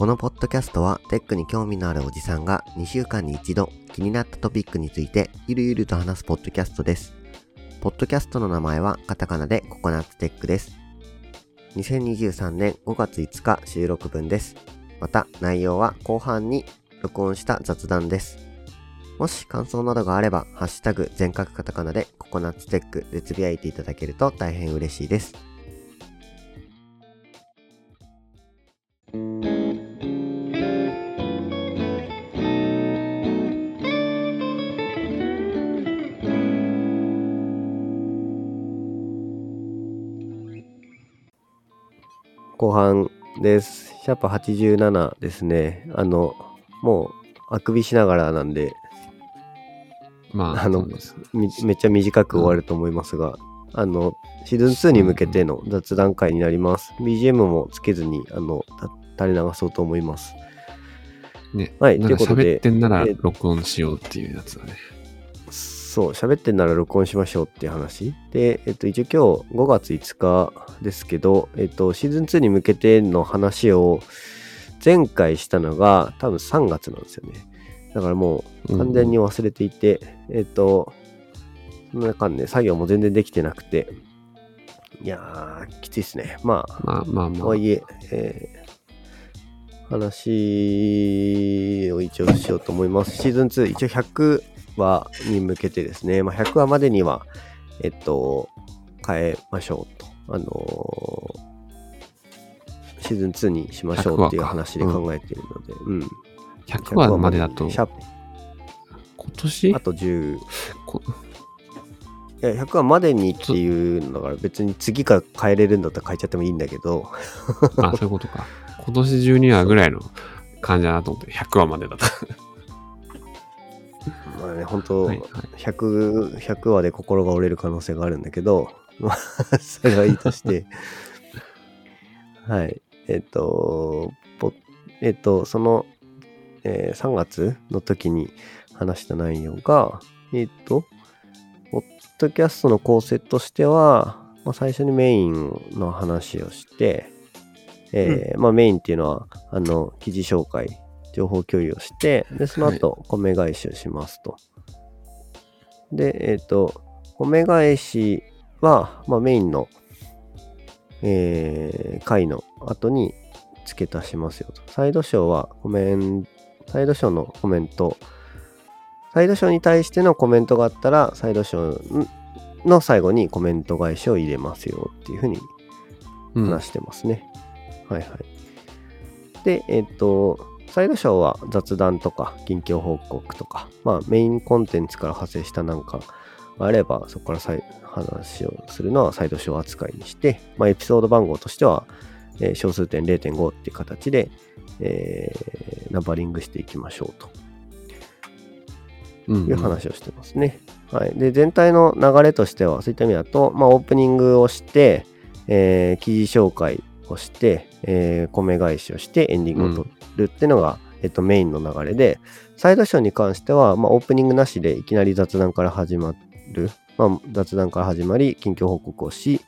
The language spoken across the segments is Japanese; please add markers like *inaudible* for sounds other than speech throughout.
このポッドキャストはテックに興味のあるおじさんが2週間に一度気になったトピックについてゆるゆると話すポッドキャストです。ポッドキャストの名前はカタカナでココナッツテックです。2023年5月5日収録分です。また内容は後半に録音した雑談です。もし感想などがあれば、ハッシュタグ全角カタカナでココナッツテックでつぶやいていただけると大変嬉しいです。後半です。シャープ87ですね。あの、もう、あくびしながらなんで、まあ、あのめっちゃ短く終わると思いますが、あの、シーズン2に向けての雑談会になります。BGM もつけずに、あの、た垂れ流そうと思います。ね、はいなんかということで喋ってんならえ録音しようっていうやつだね。そう、喋ってんなら録音しましょうっていう話。で、えっと、一応今日5月5日ですけど、えっと、シーズン2に向けての話を前回したのが多分3月なんですよね。だからもう完全に忘れていて、えっと、そんな間ね、作業も全然できてなくて、いやー、きついっすね。まあ、まあまあまあ、とはいえ、えー話を一応しようと思います。シーズン2、一応100話に向けてですね、まあ、100話までには、えっと、変えましょうと。あのーシーズン2にしましょうっていう100話で考えているので、うん。100話までだと、今年？あと10、いこや、100話までにっていうのだから別に次から変えれるんだったら変えちゃってもいいんだけど、あ、そういうことか。今年12話ぐらいの感じだなと思って、100話までだった。まあね、本当、はいはい。100, 100話で心が折れる可能性があるんだけど、*laughs* まあ、それはいいとして、*laughs* はい。えっ、と、ぼえっ、と、その、えー3月の時に話した内容が、えっ、と、ポッドキャストの構成としては、まあ、最初にメインの話をして、えーまあ、メインっていうのは、あの、記事紹介、情報共有をして、で、その後、米返しをしますと。で、えっ、と、米返しは、まあ、メインの、えー回の後に付け足しますよと。サイドショーはコメンサイドショーのコメント、サイドショーに対してのコメントがあったら、サイドショーの最後にコメント返しを入れますよっていうふうにうん話してますね。はいはい。で、えっ、と、サイドショーは雑談とか近況報告とか、まあメインコンテンツから派生したなんかがあれば、そこから話をするのはサイドショー扱いにして、まあエピソード番号としては、えー小数点0.5っていう形で、えーナンバリングしていきましょうとうんいう話をしてますね。はい。で、全体の流れとしては、そういった意味だと、まあ、オープニングをして、えー記事紹介をして、えー米返しをして、エンディングを取るっていうのが、えっと、メインの流れで、サイドショーに関しては、まあ、オープニングなしでいきなり雑談から始まる、まあ、雑談から始まり、近況報告をし、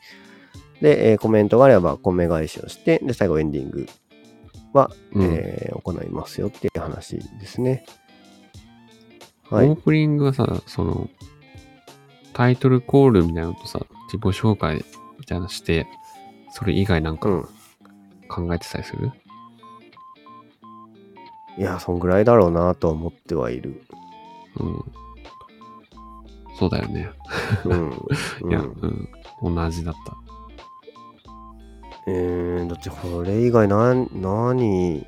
で、えーコメントがあれば、米返しをして、で、最後エンディングは、うんえー行いますよっていう話ですね。はい。オープニングはさ、その、タイトルコールみたいなのとさ、自己紹介みたいなのして、それ以外なんかうん。考えてたりする、いや、そんぐらいだろうなとは思ってはいる。うん、そうだよね。うん。*laughs* いや、ううんん、同じだった。えー、だってこれ以外な、何、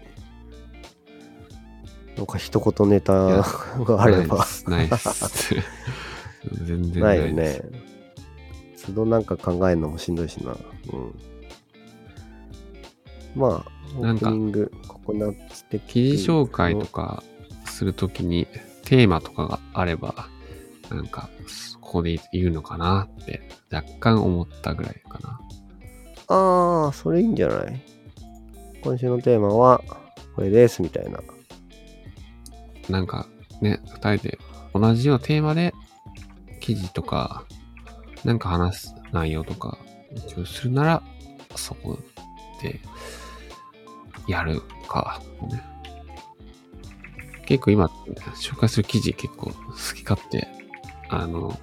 なんか一言ネタがあれば *laughs* ないで。す。全然なないいよ。ね。都度なんか考えるのもしんどいしな。うん。まあ、オなんかープニング、ココナッツ的記事紹介とかするときにテーマとかがあれば、なんか、ここで言うのかなって若干思ったぐらいかな。ああ、それいいんじゃない？今週のテーマはこれですみたいな。なんかね、二人で同じようなテーマで記事とか、なんか話す内容とかするなら、そこでやるか、ね。結構今、紹介する記事結構好き勝手、あの、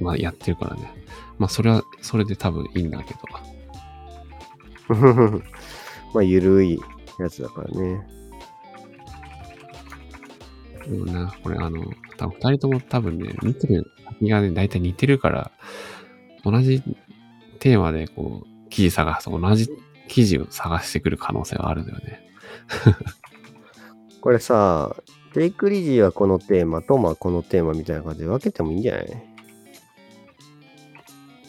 まあやってるからね。まあそれは、それで多分いいんだけど。*laughs* まあ、ゆるいやつだからね。でもな、これあの、多分二人とも多分ね、見てる先がね、大体似てるから、同じテーマでこう、記事探すと同じ記事を探してくる可能性はあるんだよね。*laughs* これさ、テイクリジーはこのテーマと、まあこのテーマみたいな感じで分けてもいいんじゃない？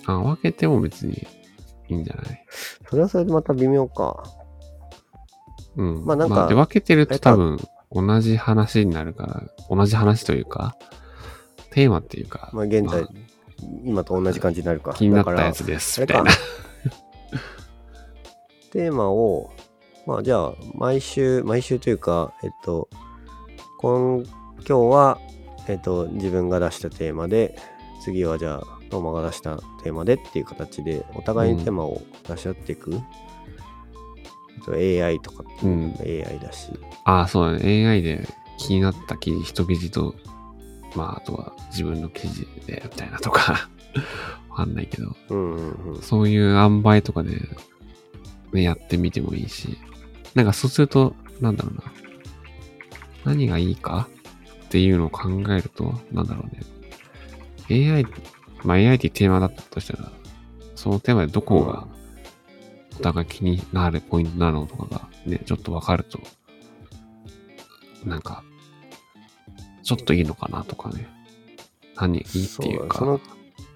あ、分けても別にいいんじゃない？それはそれでまた微妙か。うん。まあなんかで分けてると多分同じ話になるから、同じ話というか、テーマっていうか、まあ現在、まあ今と同じ感じになるか。気になったやつです、みたいな。テーマを、まあじゃあ、毎週、毎週というか、えっと、今今日は、えっと、自分が出したテーマで、次はじゃあ、トーマが出したテーマでっていう形で、お互いにテーマを出し合っていく。えっと、AI とかうのも AI だし、ああ、そうだね。AI で気になった記事、一記事と、まあ、あとは自分の記事で、みたいなとか、わかんないけど、うんうんうん。そういう塩梅とかで、ね、ねやってみてもいいし、なんかそうすると、なんだろうな。何がいいか？っていうのを考えると、なんだろうね。AI、まあ AI ってテーマだったとしたら、そのテーマでどこが、お互い気になるポイントなのとかがね、ちょっとわかると、なんか、ちょっといいのかなとかね。何いいっていうか、その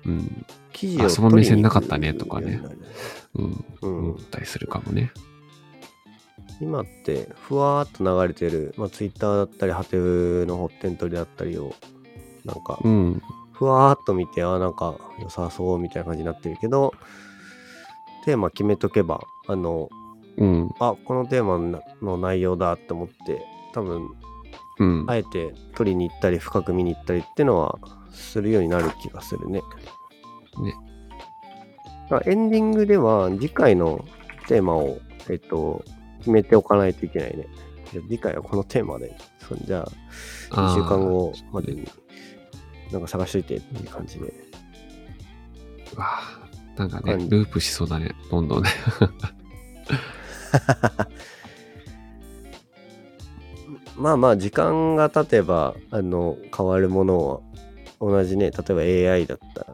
うん、記事をあその目線なかったねとかね。ようん、うん。思ったりするかもね。今ってふわーっと流れてる、まあ、Twitter だったりハテブの発展取りだったりをなん。かうん、ふわーっと見てあなん。か良さそうみたいな感じになってるけどテーマ決めとけばあのうん、あこのテーマのの内容だって思って多分うん。あえて取りに行ったり深く見に行ったりってのはするようになる気がするね。ね。エンディングでは次回のテーマを、えっと、決めておかないといけないね。じゃあ次回はこのテーマで、そじゃあ2週間後までになんか探しといてっていう感じで。うわあなんかね、ループしそうだね。どんどんね。*laughs* まあまあ時間が経てばあの変わるものは同じね例えば AI だったら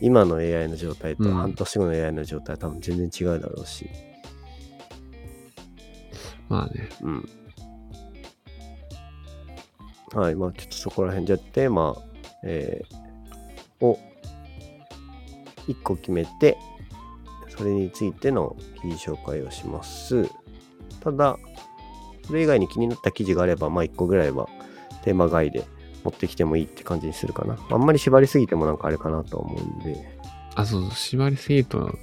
今の AI の状態とうん半年後の AI の状態は多分全然違うだろうし、まあね。うん。はい、まあちょっとそこら辺じゃあテーマ、えーを1個決めてそれについての記事紹介をします。ただ、それ以外に気になった記事があれば、まあ1個ぐらいはテーマ外で持ってきてもいいって感じにするかな。あんまり縛りすぎてもなんかあれかなとは思うんで。あ、そうそう、縛りすぎると、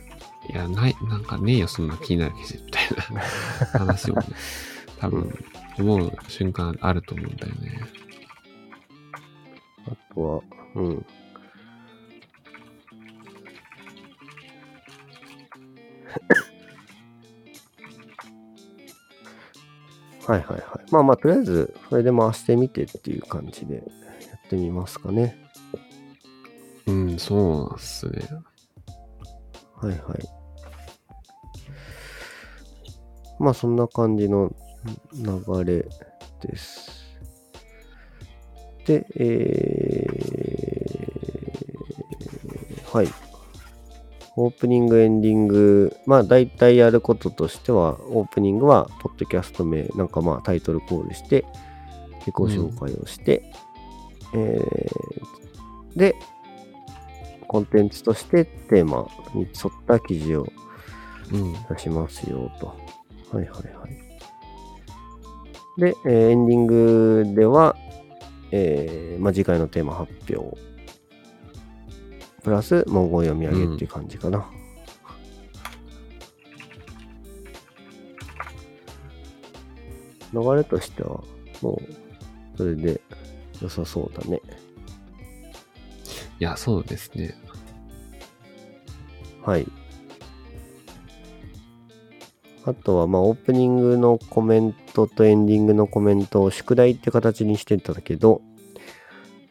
いや、ない、なんかねえよ、そんな気になる記事みたいな *laughs* 話をね、多分、思う瞬間あると思うんだよね。あとは、うん。はいはいはい。まあまあ、とりあえず、それで回してみてっていう感じでやってみますかね。うん、そうなんすね。はいはい。まあ、そんな感じの流れです。で、えー、はい。オープニング、エンディング、まあ大体やることとしては、オープニングは、ポッドキャスト名、なんかまあタイトルコールして、自己紹介をして、えー、で、コンテンツとしてテーマに沿った記事をうん。出しますよと。はいはいはい。で、えーエンディングでは、えーまあ、次回のテーマ発表。プラス文言読み上げっていう感じかな。流れとしては、もう、それで良さそうだね。いや、そうですね。はい。あとは、まあ、オープニングのコメントとエンディングのコメントを宿題って形にしてたけど、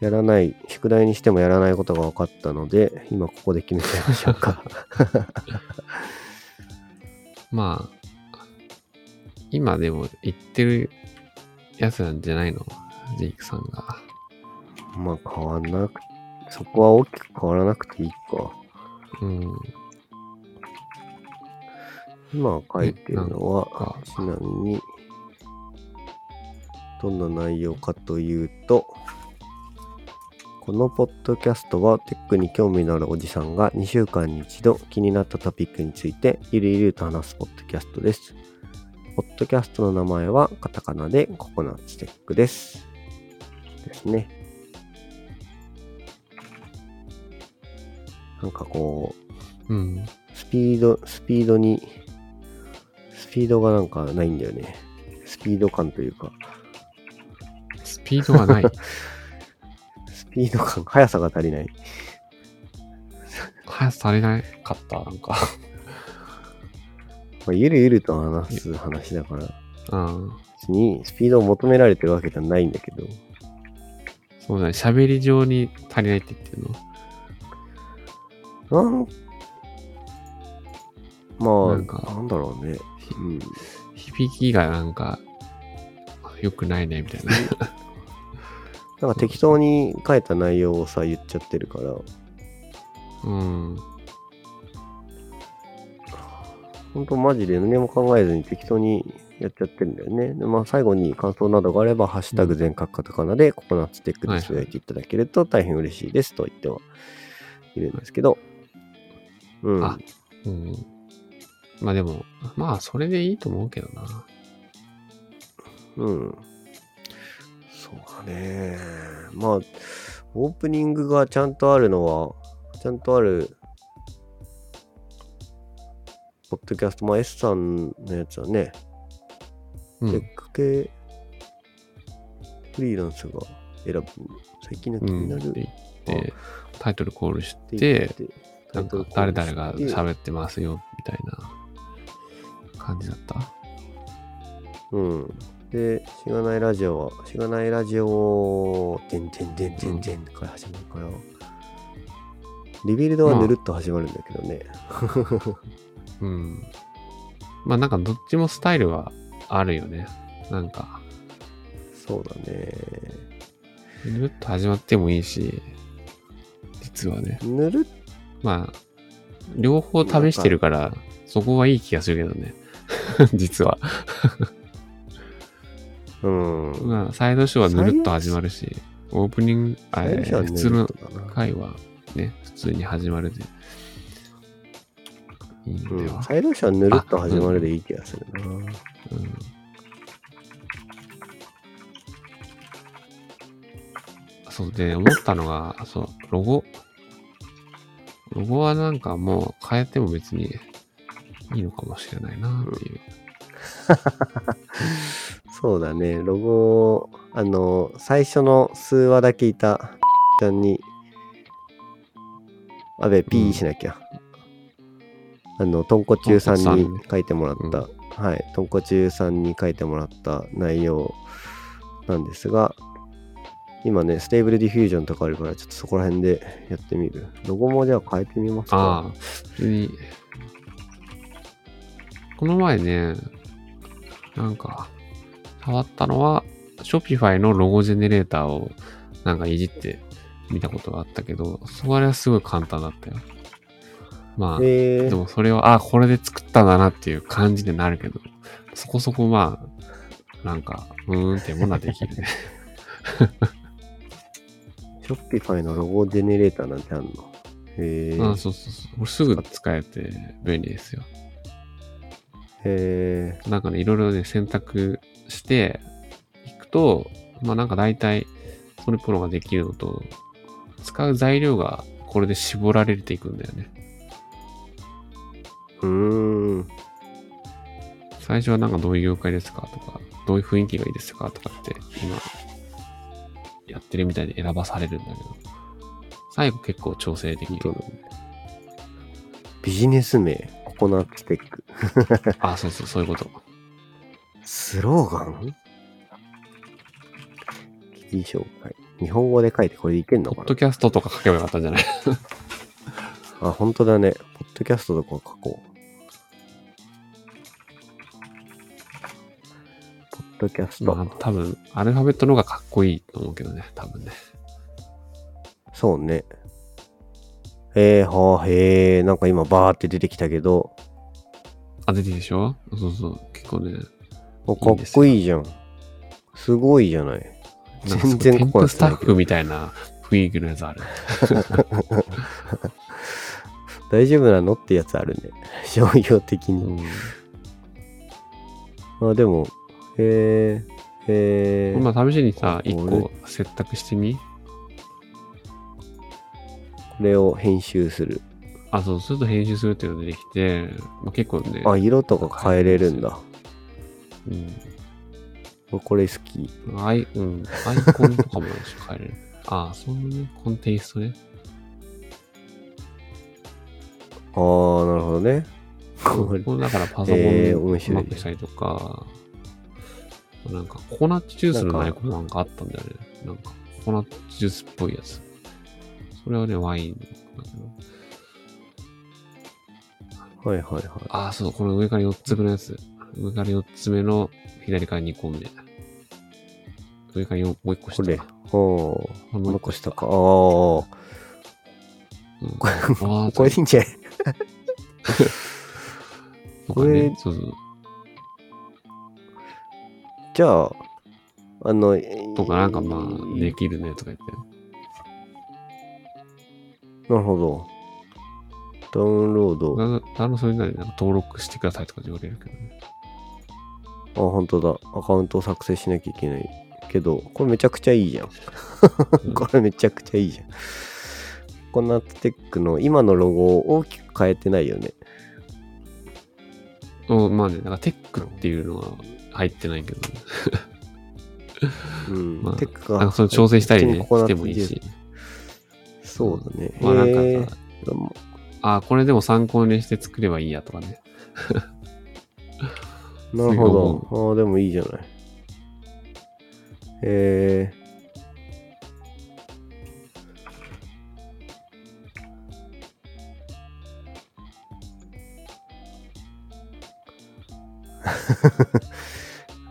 やらない、宿題にしてもやらないことが分かったので、今ここで決めちゃいましょうか。*laughs* まあ、今でも言ってるやつなんじゃないの？ジェイクさんが。まあ、変わんなく、そこは大きく変わらなくていいか。うん。今書いてるのはか、ちなみに、どんな内容かというと、このポッドキャストはテックに興味のあるおじさんが2週間に一度気になったトピックについてゆるゆると話すポッドキャストです。ポッドキャストの名前はカタカナでココナッツテックです。ですね。なんかこう、うん。スピード、スピードに、スピードがなんかないんだよね。スピード感というか、スピードがない。*laughs* スピード感、速さが足りない。速さ足りなかった、なんか。*laughs* まあ、ゆるゆると話す話だから、うん。別にスピードを求められてるわけじゃないんだけど、そうだね。喋り上に足りないって言ってるの？なん、まあ、なんかなんだろうね。うん。響きがなんか、良くないね、みたいな。なんか適当に書いた内容をさ、言っちゃってるから、うん。ほんとマジで何も考えずに適当にやっちゃってるんだよね。でまあ最後に感想などがあれば、ハッシュタグ全角カタカナでココナッツテックでつぶやいていただけると大変嬉しいですと言ってはいるんですけど。うん。あうん。まあでも、まあそれでいいと思うけどな。うん。そうだね。まあ、オープニングがちゃんとあるのは、ちゃんとある、ポッドキャスト、まあ S さんのやつはね、テッうん。ク系フリーランスが選ぶ最近の気うん。になるって言って、タイトルコールしって言てっ、てなんか誰々が喋ってますよ、みたいな感じだった？うん。で、しがないラジオは、しがないラジオ、てんてんてんてんてんから始まるから、リビルドはぬるっと始まるんだけどね。うん。まあなんかどっちもスタイルはあるよね。なんか、そうだね。ぬるっと始まってもいいし、実はね。ぬるっまあ、両方試してるから、そこはいい気がするけどね。*laughs* 実は。うん。まあ、サイドショーはぬるっと始まるし、オープニング、あれ、普通の。回はね、普通に始まるで。いいんだようん、。サイドショーはぬるっと始まるでいい気がするな。うんそうで、思ったのが、そう、ロゴ。ロゴはなんかもう変えても別にいいのかもしれないなっていう。*laughs* そうだね。ロゴ、あの、最初の数話だけいた *laughs* ちゃんに、あべ、ピーしなきゃ。あの、とんこちゅうさんに書いてもらった、はい、とんこちゅうさんに書いてもらった内容なんですが、今ね、 Stable Diffusion とかあるから、ちょっとそこら辺でやってみる。ロゴもじゃあ変えてみますか。ああ、普通に。この前ね、なんか、触ったのは、Shopify のロゴジェネレーターをなんかいじって見たことがあったけど、それはすごい簡単だったよ。まあ、えーでもそれは、あ、これで作ったんだなっていう感じになるけど、そこそこまあ、なんか、うーんってものはできるね。ショッピファイのロゴジェネレーターなんてあんの？へえあそうそうそう。これすぐ使えて便利ですよ。へえなんかね、いろいろね、選択していくと、まあなんか大体、それプロができるのと、使う材料がこれで絞られていくんだよね。うーん。最初はなんかどういう業界ですかとか、どういう雰囲気がいいですかとかって、今、やってるみたいで選ばされるんだけど、最後結構調整できる。ビジネス名、ココナッツテック。*laughs* あ、そうそう、そういうこと。スローガン？記事紹介。日本語で書いてこれでいけんのかな？ポッドキャストとか書けばよかったんじゃない？*laughs* あ、本当だね。ポッドキャストとか書こう。ポッドキャスト。まあ、多分、アルファベットの方がかっこいいと思うけどね、多分ね。そうね。えー、はあ、へえ、なんか今バーって出てきたけど、あ、出てきたでしょ？そうそう、結構ね。おかっこいいじゃん。すごいじゃない。全然テンココナッツないプスタッフみたいな雰囲気のやつある。*laughs* 大丈夫なのってやつあるね。*laughs* 商業的うに。ん。あ、でも、へえ、へえ。まあ、試しにさ、一個選択してみ？これを編集する。あ、そう、すると編集するっていうのが出てきて、まあ、結構ね。あ、色とか変えれるんだ。うん。これ好き。アイ、うん。アイコンとかも変えれる。*laughs* ああ、そのね、コンテイストね。あー、なるほどね。*laughs* ここれれだからパソコンえーうまくしたりとか、なんかココナッツジュースのアイコンなんかあったんだよね。なんかココナッツジュースっぽいやつ。それはね、ワインだけど。はいはいはい。ああ、そう、この上から4つ目のやつ。上から4つ目の左から2個目。上から4もう1個下。これ。おー。もう一個残したか。あー。うん、これああ、これでいいんじゃない？*laughs* これそうそう。じゃあ、あの、えーとかなんかまあ、できるねとか言って。なるほど。ダウンロード。あ、の、それなりになんか登録してくださいとか言われるけどね。本当だ。アカウントを作成しなきゃいけない。けど、これめちゃくちゃいいじゃん。うん *laughs* これめちゃくちゃいいじゃん。ココナッツテックの今のロゴを大きく変えてないよね。うん、まあね、なんかテックっていうのは入ってないけど、ね、うん。*laughs* まあテックが。なんかその調整したりね、してもいいし。そうだね。まあなんかあ、これでも参考にして作ればいいやとかね。なるほど。ああ、でもいいじゃない。えー、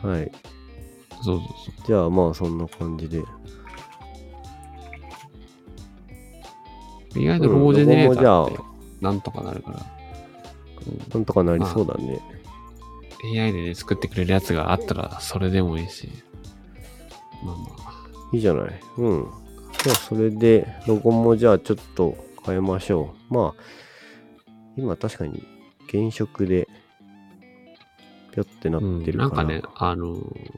*laughs* はい。そうそうそう。じゃあまあそんな感じで。意外とロゴジェネレーターってなんとかなるから。なんとかなりそうだね。うん、AI でね、作ってくれるやつがあったらそれでもいいし。まあまあ。いいじゃない。うん。じゃあそれで、ロゴもじゃあちょっと変えましょう。まあ、今確かに原色で、ぴょってなってるから。うん、なんかね、あのー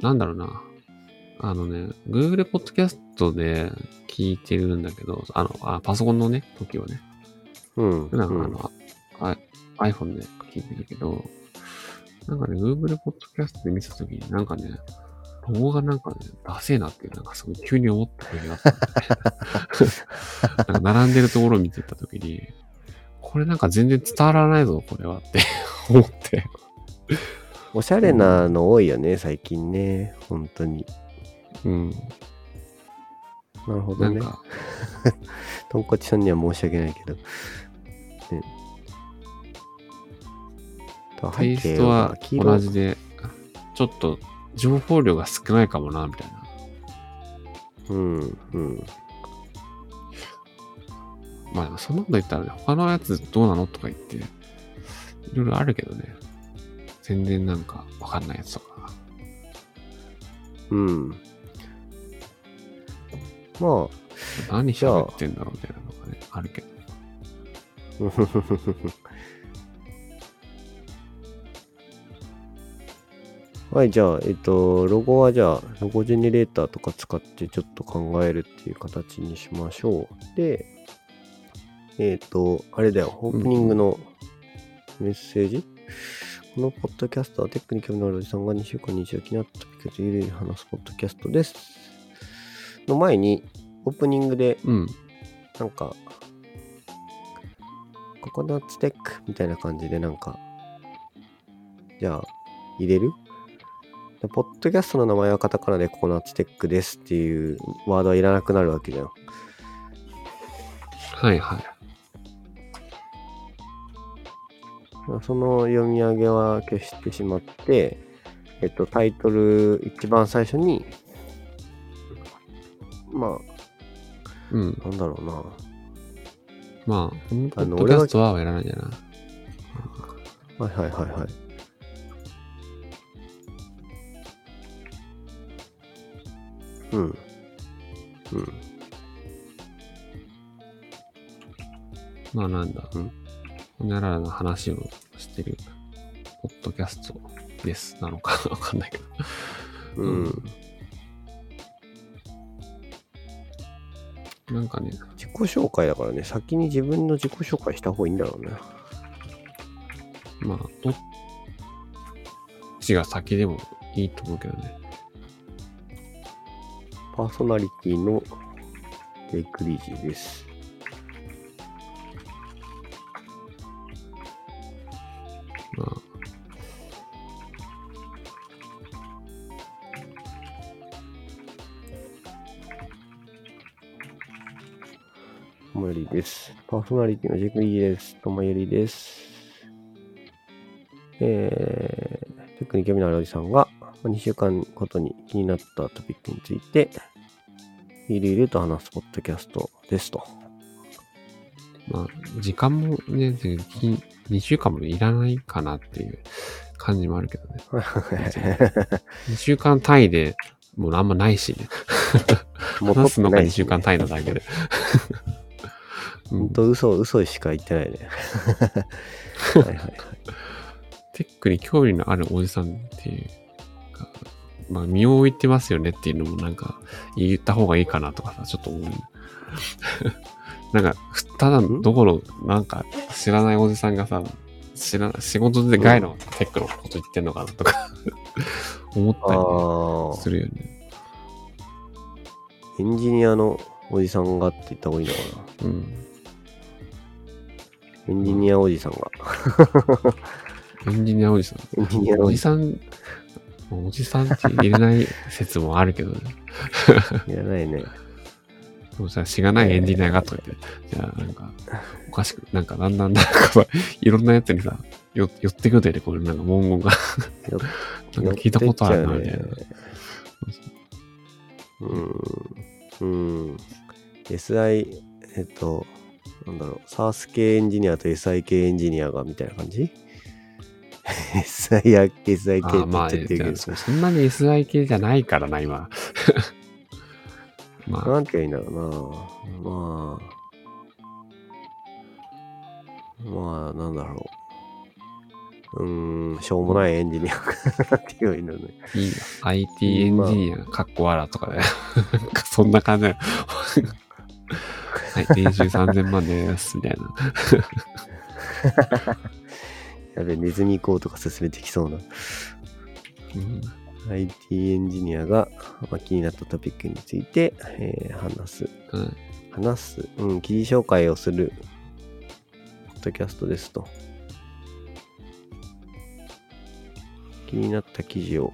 なんだろうな。あのね、Google Podcast で聞いてるんだけど、あの、あパソコンのね、時はね。うん。普段あうんの、あ iPhone で聞いてるけど、なんかね、Google Podcast で見たときに、なんかね、ロゴがなんかね、ダセえなって、なんかすごい急に思った時があったんだね。*laughs* なんか並んでるところを見てたときに、これなんか全然伝わらないぞ、これはって *laughs* 思って。おしゃれなの多いよね、最近ね。本当に。うん。なるほどね。とんこち *laughs* さんには申し訳ないけど。ね、テイストは同じで、ちょっと情報量が少ないかもな、みたいな。うん、うん。まあでもそんなこと言ったらね、他のやつどうなのとか言って、いろいろあるけどね。全然なんかわかんないやつとか。うん。まあ、何喋ってんだろうみたいなのがね、あるけど。*laughs* はい、じゃあ、えっと、ロゴはじゃあ、ロゴジェネレーターとか使ってちょっと考えるっていう形にしましょう。で、えっと、あれだよ、オープニングのメッセージ、このポッドキャストはテックに興味のあるおじさんが2週間に一度気になったトピックでゆるゆる話すポッドキャストです。の前に、オープニングで、うん。なんか、ココナッツテックみたいな感じでなんか、じゃあ、入れる？でポッドキャストの名前はカタカナでココナッツテックですっていうワードはいらなくなるわけじゃん。はいはい。その読み上げは消してしまって、えっと、タイトル一番最初に、まうん。あ、なんだろうな。まあ、ポッドキャストはやらないんじゃないはいはいはいはい。うん。うん。まあなんだ。うんほにゃららの話をしてる、ポッドキャストです。なのか *laughs* わかんないけど。うん。なんかね、自己紹介だからね、先に自分の自己紹介した方がいいんだろうね。まあ、どっちが先でもいいと思うけどね。パーソナリティのテイクリージーです。まあ、ともよりです。パーソナリティのジェクリーです。ともよりです。えー、テクニック興味のあるおじさんが2週間ごとに気になったトピックについて、ゆるゆると話すポッドキャストですと。まあ、時間もね、2週間もいらないかなっていう感じもあるけどね。*laughs* 2週間単位でもうあんまないしね。*laughs* もう話すのが2撮ってないし週間単位なだけで。*laughs* うんほんと嘘、嘘しか言ってないね。はいはいはい。テックに興味のあるおじさんっていうか、まあ、身を置いてますよねっていうのもなんか言った方がいいかなとかさ、ちょっと思う。*laughs* なんか、ただどころ、なんか知らないおじさんがさ、知ら仕事で外のテックのこと言ってんのかなとか *laughs* 思ったりするよね。あ、エンジニアのおじさんがって言った方がいいのかな。うん。エンジニアおじさんが。エンジニアおじさエンジニアおじさん、おじさんって入れない説もあるけどね。ん。いらないね。でもさ、しがないエンジニアがとか言って、じゃあなんか、おかしく、なんかだんだんなんか、いろんなやつにさ、よ寄ってくるで、これなんか文言が、よなんか聞いたことあるな、みたいな。うん。うん。SI、えっと、なんだろう、サース系エンジニアと SI 系エンジニアがみたいな感じ？?SI や SI 系って言まあ、っちゃってるけど、そそんなに SI 系じゃないからな、今。*laughs* まあ、なんて言うんだろうな。まあ、まあ、なんだろう。うーん、しょうもないエンジニアって言うんだね。いいよ。IT エンジニア、かっこわらとかね。*laughs* そんな感じだよ。*laughs* はい、年収3000万です、みたいな。やべ、ネズミ講とか進めてきそうな。うん、IT エンジニアが、まあ、気になったトピックについて、えー話す。うん話す。うん、記事紹介をする、ポッドキャストですと。気になった記事を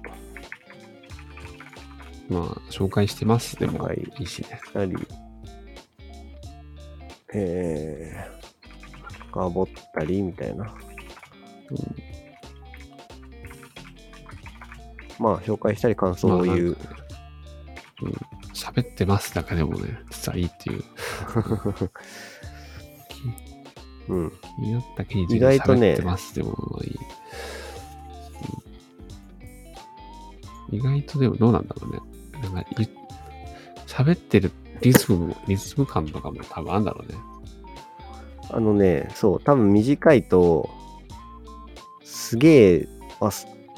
まあ、紹介してます。でもはい、いいしね。したり、えー、深掘ったりみたいな。まあ、紹介したり感想を言う。うん喋ってますだけでもね、実はいいっていう。*laughs* うん。気になった記事意外とね喋ってますでもいい。うん意外とでもどうなんだろうね。なんかい喋ってるリズムも、リズム感とかも多分あるんだろうね。あのね、そう、多分短いと、すげえ、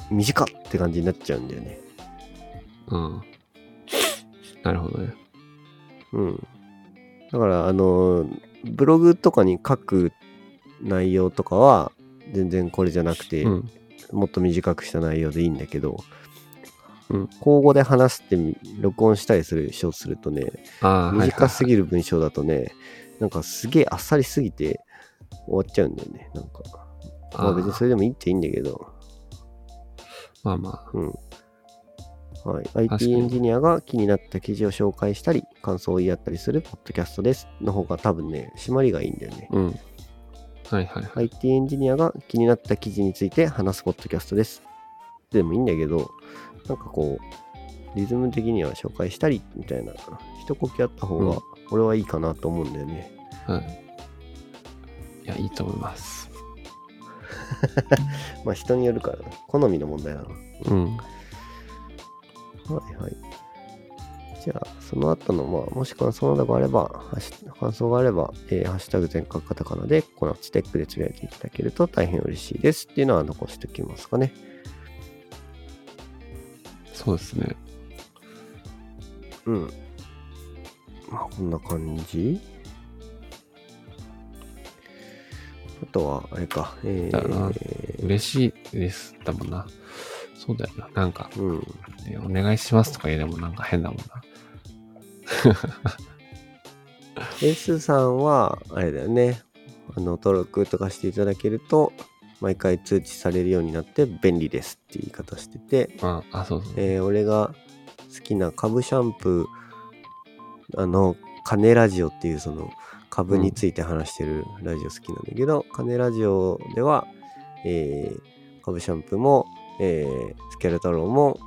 短っって感じになっちゃうんだよね。うん。なるほどね。うん。だから、あの、ブログとかに書く内容とかは、全然これじゃなくて、うん。もっと短くした内容でいいんだけど、うん口語で話すってみ録音したりするしようとするとね、短すぎぎる文章だとね、なんかすげえあっさりすぎて終わっちゃうんだよね。なんか。まあ別にそれでもいいっていいんだけど、まあまあ、うん。はい、IT エンジニアが気になった記事を紹介したり、感想を言い合ったりするポッドキャストです。の方が多分ね、締まりがいいんだよね。うん。はいはいはい。IT エンジニアが気になった記事について話すポッドキャストです。でもいいんだけど、なんかこう、リズム的には紹介したりみたいな、一呼吸あった方うんが俺はいいかなと思うんだよね。はい。いや、いいと思います。*laughs* まあ人によるからな。好みの問題だな。うん。はいはい。じゃあ、その後の、まあ、もし感想などがあれば、感想があれば、えーハッシュタグ全角カタカナで、コナッチテックでつぶやいていただけると大変嬉しいですっていうのは残しておきますかね。そうですね。うん。まあ、こんな感じ？とは、あれか、えー、嬉しいです。だもんな。そうだよな。なんか、うん。ねお願いしますとか言えでもなんか変だもんな。*laughs* エースさんは、あれだよね。あの、登録とかしていただけると、毎回通知されるようになって便利ですって言い方してて、あ、あ、そうそう。えー俺が好きな株シャンプー、あの、金ラジオっていうその株について話してるラジオ好きなんだけど、金ラジオでは、えー株シャンプーも、えースキャル太郎も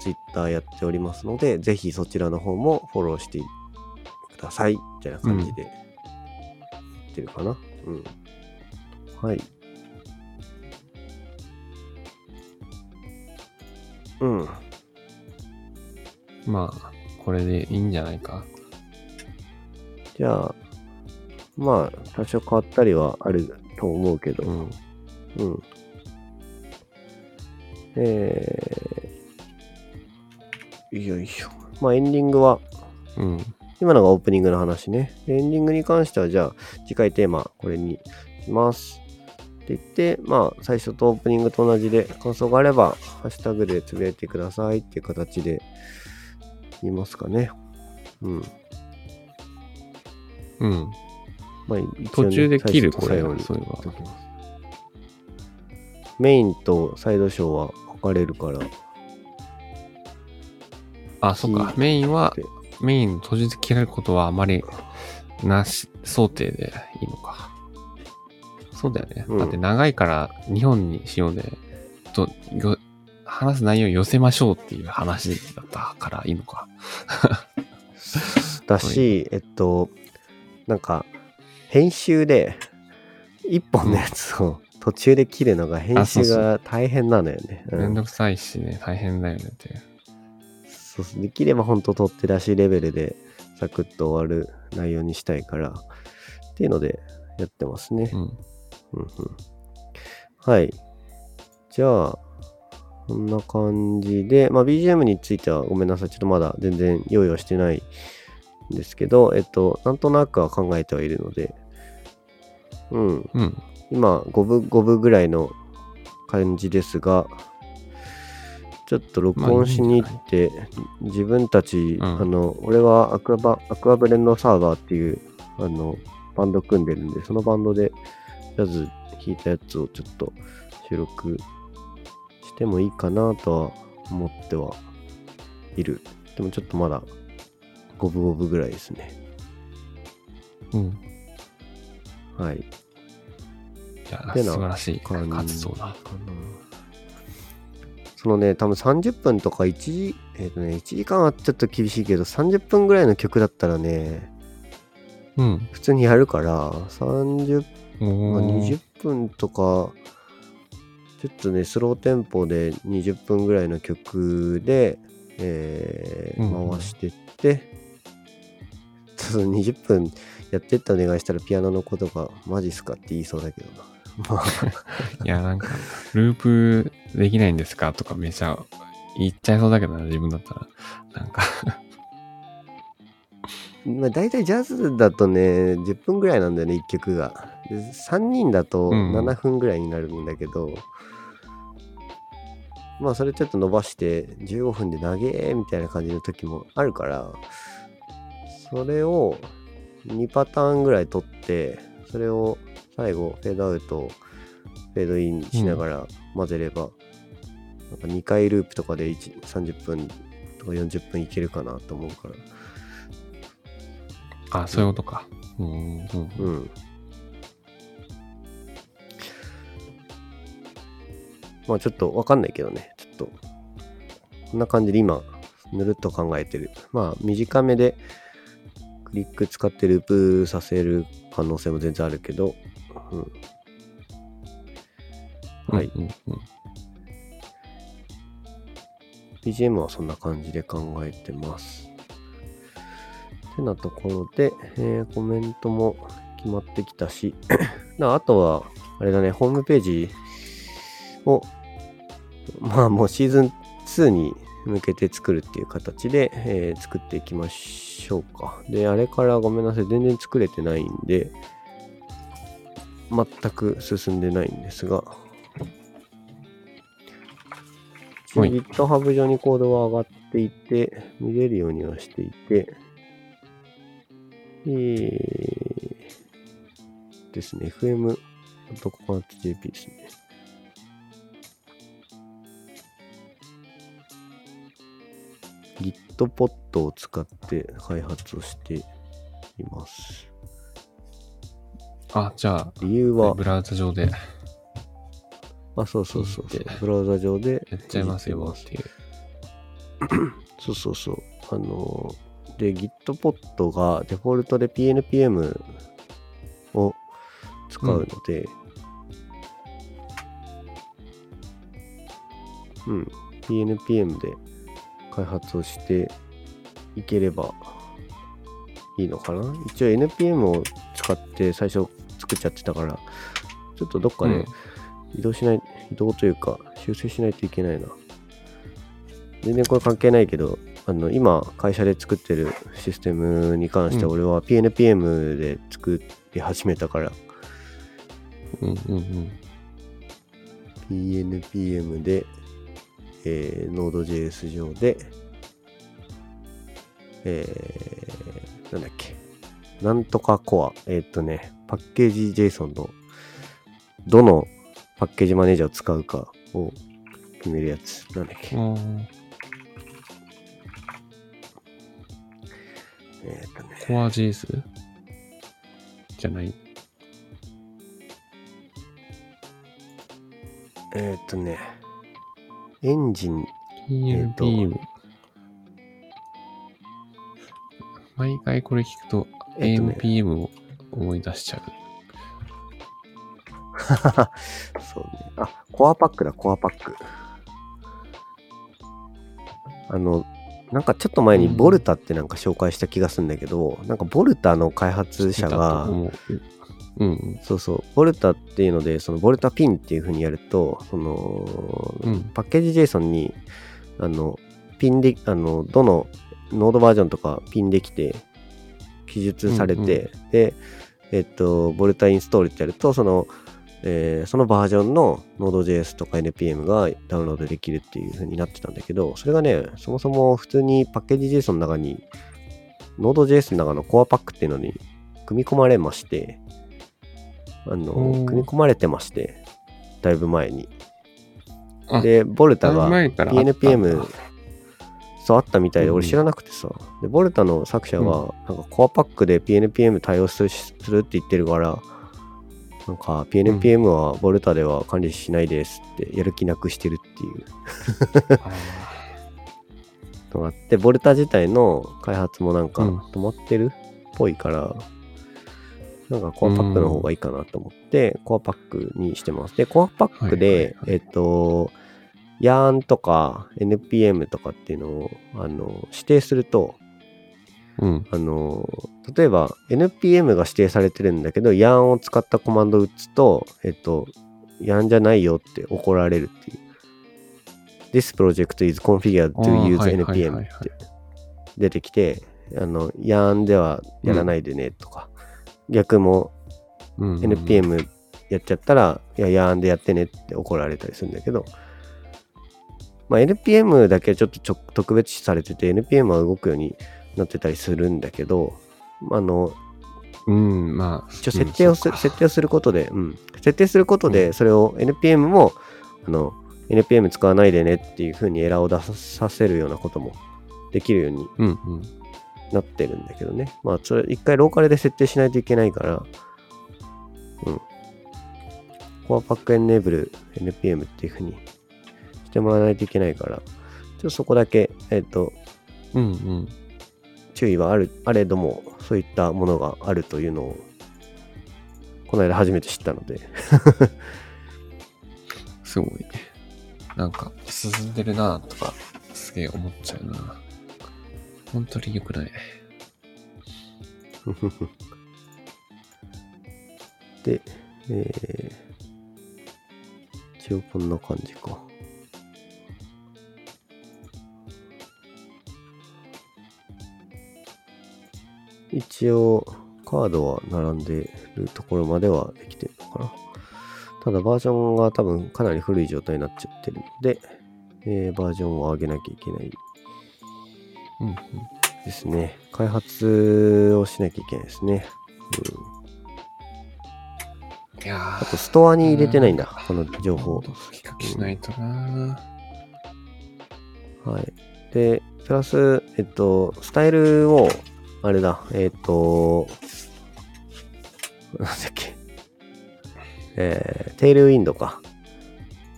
ツイッターやっておりますので、ぜひそちらの方もフォローしてください。みたいな感じで言ってるかな。うん。はい。うん。まあ、これでいいんじゃないか。じゃあ、まあ、多少変わったりはあると思うけど、うん。うん。えー、よいしょ。まあ、エンディングは、うん。今のがオープニングの話ね。でエンディングに関しては、じゃあ、次回テーマ、これにします。って言って、まあ、最初とオープニングと同じで、感想があれば、ハッシュタグでつぶやいてくださいっていう形で言いますかね。うん。うん。まあ、途中で切る、最これ。初と最後にそういえば。メインとサイドショーは分かれるから、あ、そっか。メインは、メイン途中で切られることはあまりなし、想定でいいのか。そうだよね。うんだって長いから2本にしようで、とよ話す内容を寄せましょうっていう話だったからいいのか。だし、えっと、なんか、編集で、一本のやつを途中で切るのが編集が大変なのよね。うんめんどくさいしね、大変だよねっていう。そうそうできれば本当取って出しレベルでサクッと終わる内容にしたいから、っていうのでやってますね。うん。うんうんはい。じゃあ、こんな感じで、まあ、BGM についてはごめんなさい。ちょっとまだ全然用意はしてないんですけど、えっと、なんとなくは考えてはいるので、うん。うん。今、5分、5分ぐらいの感じですが、ちょっと録音しに行って、自分たち、うんあの、俺はアクアバ、アクアブレンドサーバーっていう、あの、バンド組んでるんで、そのバンドでジャズ弾いたやつをちょっと収録してもいいかなとは思ってはいる。でもちょっとまだ五分五分ぐらいですね。うん。はい。いや、素晴らしい活動だ。そのね、多分30分とか1時、えっ、とね、1時間はちょっと厳しいけど、30分ぐらいの曲だったらね、うん。普通にやるから、30、まあ、おー20分とか、ちょっとね、スローテンポで20分ぐらいの曲で、えーうん回してって、*laughs* その20分やってってお願いしたらピアノのことがマジっすかって言いそうだけどな。まあ、いや、なんか、ループできないんですかとかめちゃ言っちゃいそうだけどな、自分だったら。なんか、*laughs* まあ、大体ジャズだとね、10分ぐらいなんだよね、1曲が。で3人だとうん7分ぐらいになるんだけど、まあそれちょっと伸ばして15分で投げみたいな感じの時もあるから、それを2パターンぐらい取って、それを最後フェードアウト、フェードインしながら混ぜれば、なんか2回ループとかで1 30分とか40分いけるかなと思うから。あ、そういうことか。うん。うん。うん。まあちょっとわかんないけどね。ちょっと、こんな感じで今、ぬるっと考えてる。まあ短めでクリック使ってループさせる可能性も全然あるけど、うん。はいうんうんうん。BGM はそんな感じで考えてます。てなところで、えーコメントも決まってきたし、*coughs* なあとは、あれだね、ホームページを、まあもうシーズン2に向けて作るっていう形で、えー作っていきましょうか。で、あれからごめんなさい、全然作れてないんで、全く進んでないんですが、はい GitHub 上にコードは上がっていて、見れるようにはしていて、えー、ですね、fm.coconut.jp ですね。Gitpod を使って開発をしています。あ、じゃあ、理由は？ブ、ラウザ上で。あ、そうそうそうそう。ブラウザ上でやっちゃいますよやっていう。*clears throat* そうそうそう。あのー、で、Gitpod がデフォルトで PNPM を使うので、うん、PNPM で開発をしていければいいのかな。一応 NPM を使って最初作っちゃってたから、ちょっとどっかでうん移動しない、移動というか修正しないといけないな。全然これ関係ないけど、あの、今会社で作ってるシステムに関して俺は PNPM で作り始めたから、うんうんうん。PNPM で、えー、Node.js 上で、えー、なんだっけ、なんとかコア、えーっとね、パッケージ JSON のどのパッケージマネージャーを使うかを決めるやつ。なんだっけ。えーっとね、コア JS? じゃない？えーっとね、エンジン、えっ。毎回これ聞くと、えっとね ANPM を思い出しちゃう。*laughs* そうね。あ、コアパックだ、コアパック。あの、なんかちょっと前にうんボルタってなんか紹介した気がするんだけど、なんかボルタの開発者だがう。うんうん。そうそう、ボルタっていうので、そのボルタピンっていう風にやると、その、うんパッケージ JSON に、あの、ピンで、あの、どのノードバージョンとかピンできて、記述されて、うんうん。で、えっと、ボルタインストールってやると、その、えーそのバージョンの Node.js とか NPM がダウンロードできるっていう風になってたんだけど、それがね、そもそも普通にパッケージ JSON の中に、Node.js の中のコアパックっていうのに組み込まれまして、あの組み込まれてまして、だいぶ前に。あで、ボルタが PNPM、そうあったみたいで、うん俺知らなくてさ。で、ボルタの作者が、なんかコアパックで PNPM 対応するするって言ってるから、なんか PNPM はボルタでは管理しないですって、やる気なくしてるっていう。あのがあって、ボルタ自体の開発もなんかうん。止まってるっぽいから、なんかコアパックの方がいいかなと思って、コアパックにしてます。で、コアパックで、えっと、ヤーンとか NPM とかっていうのをあの指定すると、ーうん。あの、例えば NPM が指定されてるんだけど、ヤーンを使ったコマンドを打つと、えっと、ヤーンじゃないよって怒られるっていう。This project is configured あ to ー use NPM はいって出てきて、あの、ヤーンではやらないでねとか、逆もうんうん NPM やっちゃったら、いや、ヤーンでやってねって怒られたりするんだけど、まあ、NPM だけちょっとちょ特別視されてて、NPM は動くようになってたりするんだけど、あの、うん、まあ。一応設定をする、設定をすることで、うん。設定することで、それを NPM も、あの、NPM 使わないでねっていう風にエラーを出させるようなこともできるようにうんうん。なってるんだけどね。まあ、それ一回ローカルで設定しないといけないから、うん。コアパックエネーブル NPM っていう風にしてもらわないといけないから、ちょっとそこだけ、えっ、と、うんうん。注意はある、あれども、そういったものがあるというのを、この間初めて知ったので、*laughs* すごいね。なんか、進んでるなとか、すげえ思っちゃうな本当に良くない。*laughs* で、えー、一応こんな感じか。一応、カードは並んでるところまではできてるのかな。ただバージョンが多分かなり古い状態になっちゃってるので、えーバージョンを上げなきゃいけないうんうん。ですね。開発をしなきゃいけないですね。うん、いやーあと、ストアに入れてないんだ、この情報。書き書きしないとなはい。で、プラス、えっと、スタイルを、あれだ、えっと、なんだっけ。えー、テールウィンドか。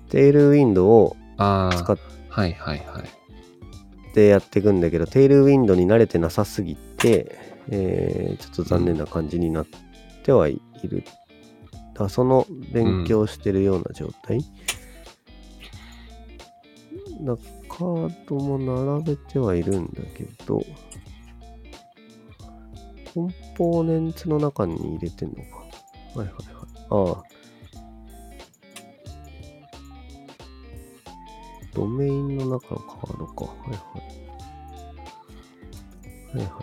テールウィンドを使っはいはいはい。てやっていくんだけど、テールウィンドに慣れてなさすぎて、えー、ちょっと残念な感じになってはいる。だその勉強してるような状態。だカードも並べてはいるんだけど、コンポーネンツの中に入れてんのか。はいはいはい。ああ。ドメインの中のカードか。はいはい。はいはいは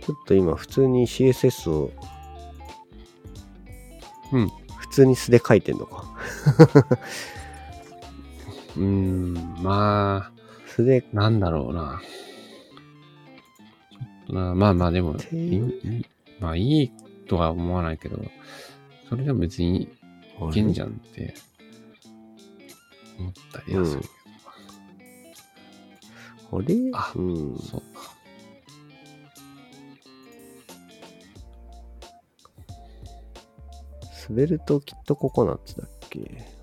い。ちょっと今普通に CSS をうん。普通に素で書いてんのか。うーん、まあ、素でなんだろうな。ちょっとな、まあまあでも、ていいまあいいとは思わないけど、それでも別にいけんじゃんって思ったりはするけあれ？あうんど。。そうか。スベルトキットココナッツだっけ？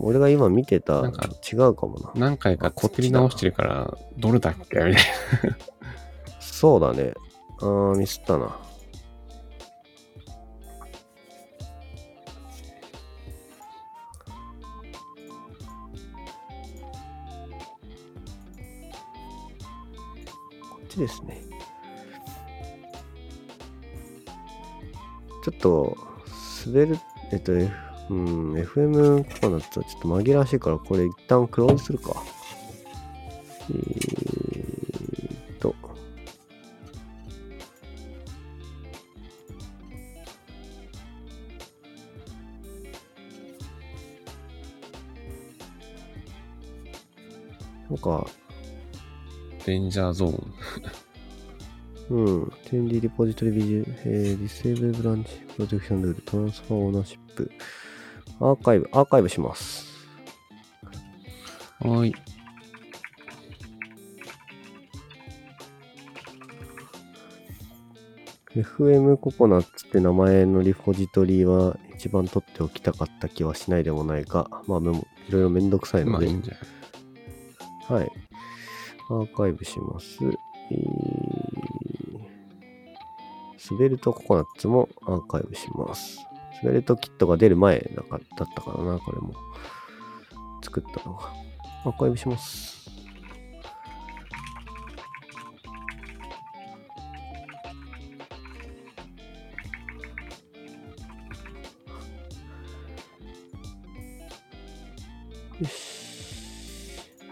俺が今見てたなんか違うかもな。何回かあこっちだ作り直してるから、どれだっけ？みたいな。そうだね。あー、ミスったな。こっちですね。ちょっと、滑る、えっと、F、うん、FM ココナッツはちょっと紛らわしいから、これ一旦クローズするか。えーっと、なんか、デンジャーゾーン。うん。天理リポジトリビジュ、えー、ディセーブルブランチ、プロテクションルール、トランスファーオーナーシップ、アーカイブ、アーカイブします。はーい。FM ココナッツって名前のリポジトリは一番取っておきたかった気はしないでもないが、まあ、でもいろいろめんどくさいので、まあいいはい。アーカイブします。えー、スベルトココナッツもアーカイブします。スベルトキットが出る前だかったからな、これも。作ったのが。アーカイブします。よし。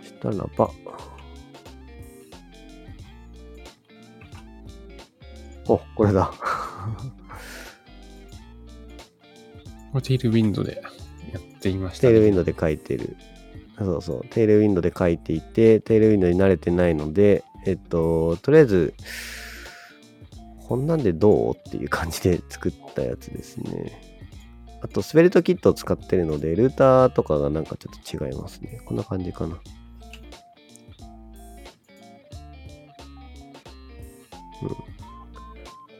したらば。お、これだ。これテイルウィンドでやっていました、テールウィンドで書いてる。そうそう。テールウィンドで書いていて、テールウィンドに慣れてないので、えっと、とりあえず、こんなんでどうっていう感じで作ったやつですね。あと、スベルトキットを使ってるので、ルーターとかがなんかちょっと違いますね。こんな感じかな。うん。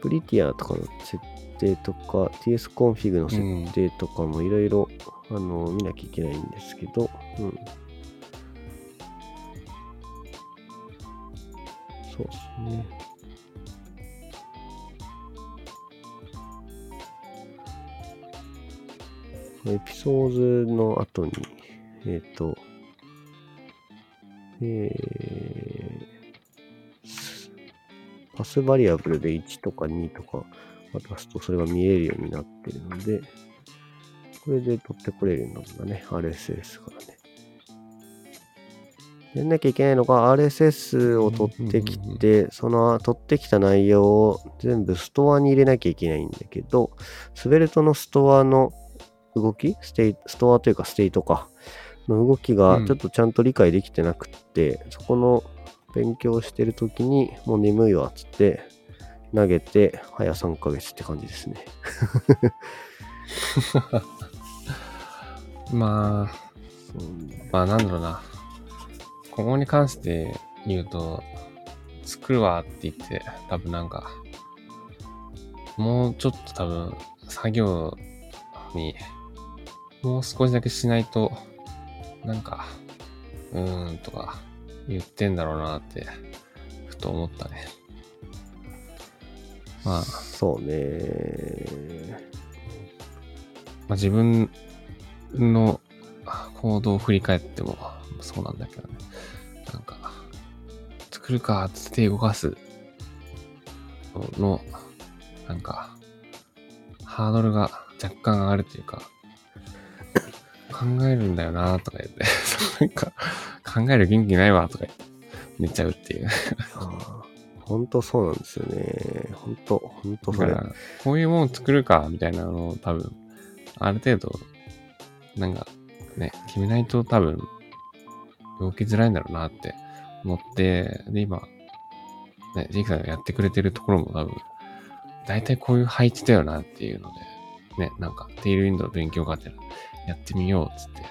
Prettier とかの設定とか、TS コンフィグの設定とかもいろいろ、あの、見なきゃいけないんですけど、うん。そうですね。エピソードの後に、えっ、と、えー、ス path variable で1とか2とか渡すとそれが見えるようになってるので、これで取ってこれるようになるんだね。RSS からね。やんなきゃいけないのが RSS を取ってきうんうんて、その取ってきた内容を全部ストアに入れなきゃいけないんだけど、 Svelte のストアの動きステイストアというか state かの動きがうんちょっとちゃんと理解できてなくって、そこの勉強してる時にもう眠いわっつって投げて早3ヶ月って感じですね。*laughs* まあ、まあなんだろうな。ここに関して言うと、作るわって言って、多分なんか、もうちょっと多分、作業に、もう少しだけしないと、なんか、うーんとか言ってんだろうなって、ふと思ったね。まあ、そうね。まあ、自分の行動を振り返ってもそうなんだけどね。なんか、作るかつって動かすのの、なんか、ハードルが若干上がるというか、考えるんだよなとか言って、*laughs* なんか、考える元気ないわとか言って、寝ちゃうっていう。本当そうなんですよね。本当本当それ。だから、こういうもの作るか、みたいなのを多分、ある程度、なんか、ね、決めないと多分、動きづらいんだろうなって思って、で、今、ね、ジェイクさんがやってくれてるところも多分、大体こういう配置だよなっていうので、ね、なんか、テイルウィンドウの勉強があって、やってみようっつって、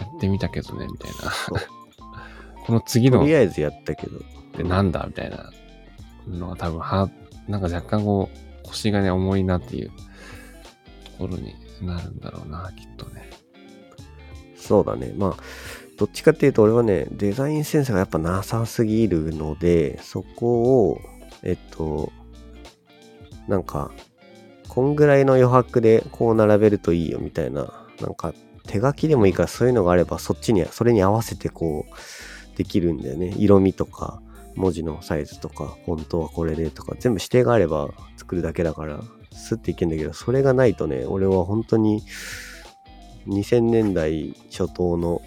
やってみたけどね、みたいな。*laughs* この次のとりあえずやったけど。で、なんだみたいなのが多分、は、なんか若干こう、腰がね、重いなっていうところになるんだろうな、きっとね。そうだね。まあ、どっちかっていうと俺はね、デザインセンスがやっぱなさすぎるので、そこを、えっと、なんか、こんぐらいの余白でこう並べるといいよみたいな、なんか手書きでもいいからそういうのがあればそっちに、それに合わせてこう、できるんだよね。色味とか、文字のサイズとか、本当はこれでとか、全部指定があれば作るだけだから、スッていけんだけど、それがないとね、俺は本当に2000年代初頭の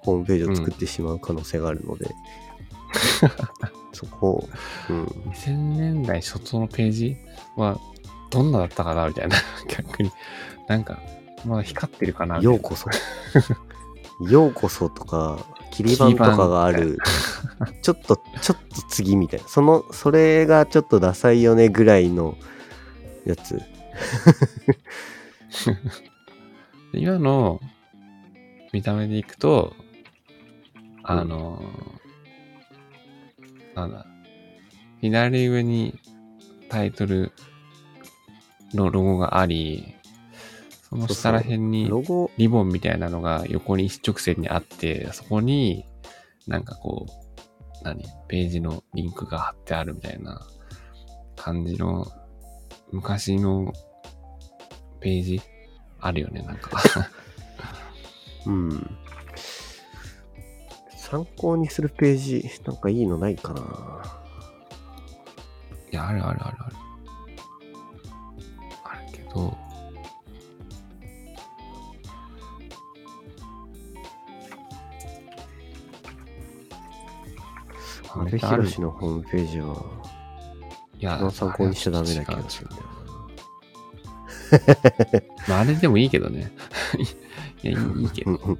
ホームページを作ってしまう可能性があるので、そこを、うん、2000年代初頭のページは、どんなだったかなみたいな。逆に。なんか、まだ光ってるかなようこそ。ようこそとか、切り板とかがある、ちょっと、ちょっと次みたいな。その、それがちょっとダサいよねぐらいのやつ。*laughs* 今の見た目でいくと、あの、なんだ、左上にタイトルのロゴがあり、その下ら辺にリボンみたいなのが横に一直線にあって、そこになんかこう、何？ページのリンクが貼ってあるみたいな感じの昔のページ？あるよね、なんか。*laughs* うん。参考にするページ、なんかいいのないかな。いや、あるあるあるある。あるけど、阿部寛のホームページは、いやの参考にしちゃダメな気がするんだよまあ、あれでもいいけどね。*laughs* いや、いいけど。*laughs*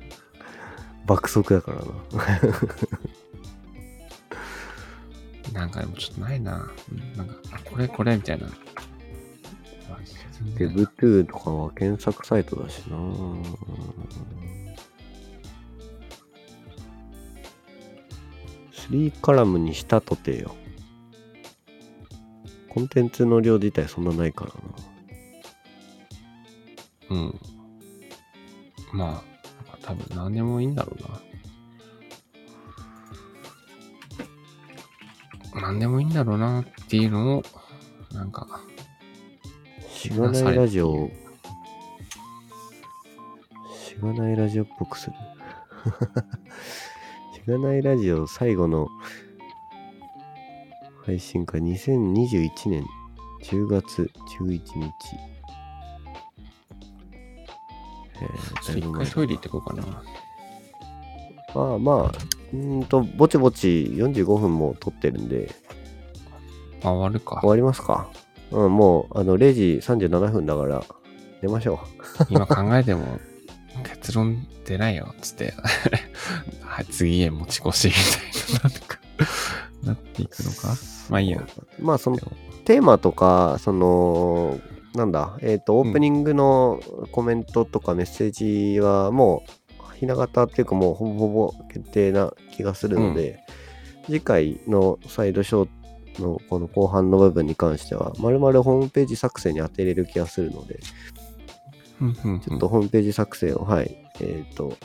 爆速だからな。*laughs* なんかでもちょっとないな。うんなんか、あ、これこれみたいな。デブトゥーとかは検索サイトだしな3カラムにしたとてよ。コンテンツの量自体そんなないからな。うん。まあ、多分何でもいいんだろうな。何でもいいんだろうなっていうのを、なんか、しがないラジオ、しがないラジオっぽくする。しがないラジオ最後の配信か2021年10月11日。えー一回トイレ行ってこうかな。まあまあ、うーんと、ぼちぼち45分も撮ってるんで、あ、終わるか終。わりますか。うん、もう、あの、0時37分だから、寝ましょ今考えても、結論出ないよ、つって。*laughs* はい、次へ持ち越しみたいな、なんか、なっていくのか。まあいいや。う。まあ、その、テーマとか、その、なんだ、えっ、と、オープニングのコメントとかメッセージはもう、ひな形っていうかもうほぼほぼ決定な気がするので、次回のサイドショーのこの後半の部分に関しては、まるまるホームページ作成に当てれる気がするので、うんうんうんちょっとホームページ作成を、はい、えっ、と、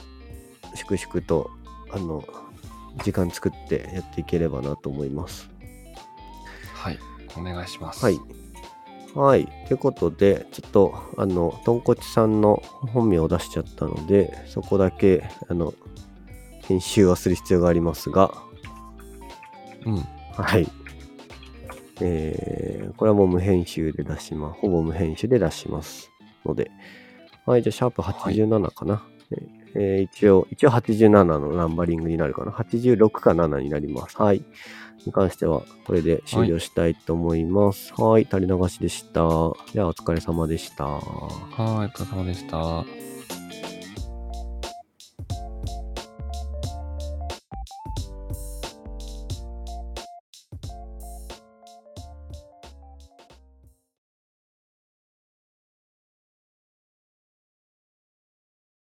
粛々と、あの、時間作ってやっていければなと思います。はい、お願いします。はい。はい。ということで、ちょっと、あの、とんこちさんの本名を出しちゃったので、そこだけ、あの、編集はする必要がありますが、うん。はい。えー、これはもう無編集で出します。ほぼ無編集で出します。ので、はい、じゃあ、シャープ87かな。えー一応、一応87のナンバリングになるかな。86か7になります。はい。に関しては、これで終了したいと思います。はい、垂れ流しでした。では、お疲れ様でした。はい、お疲れ様でした。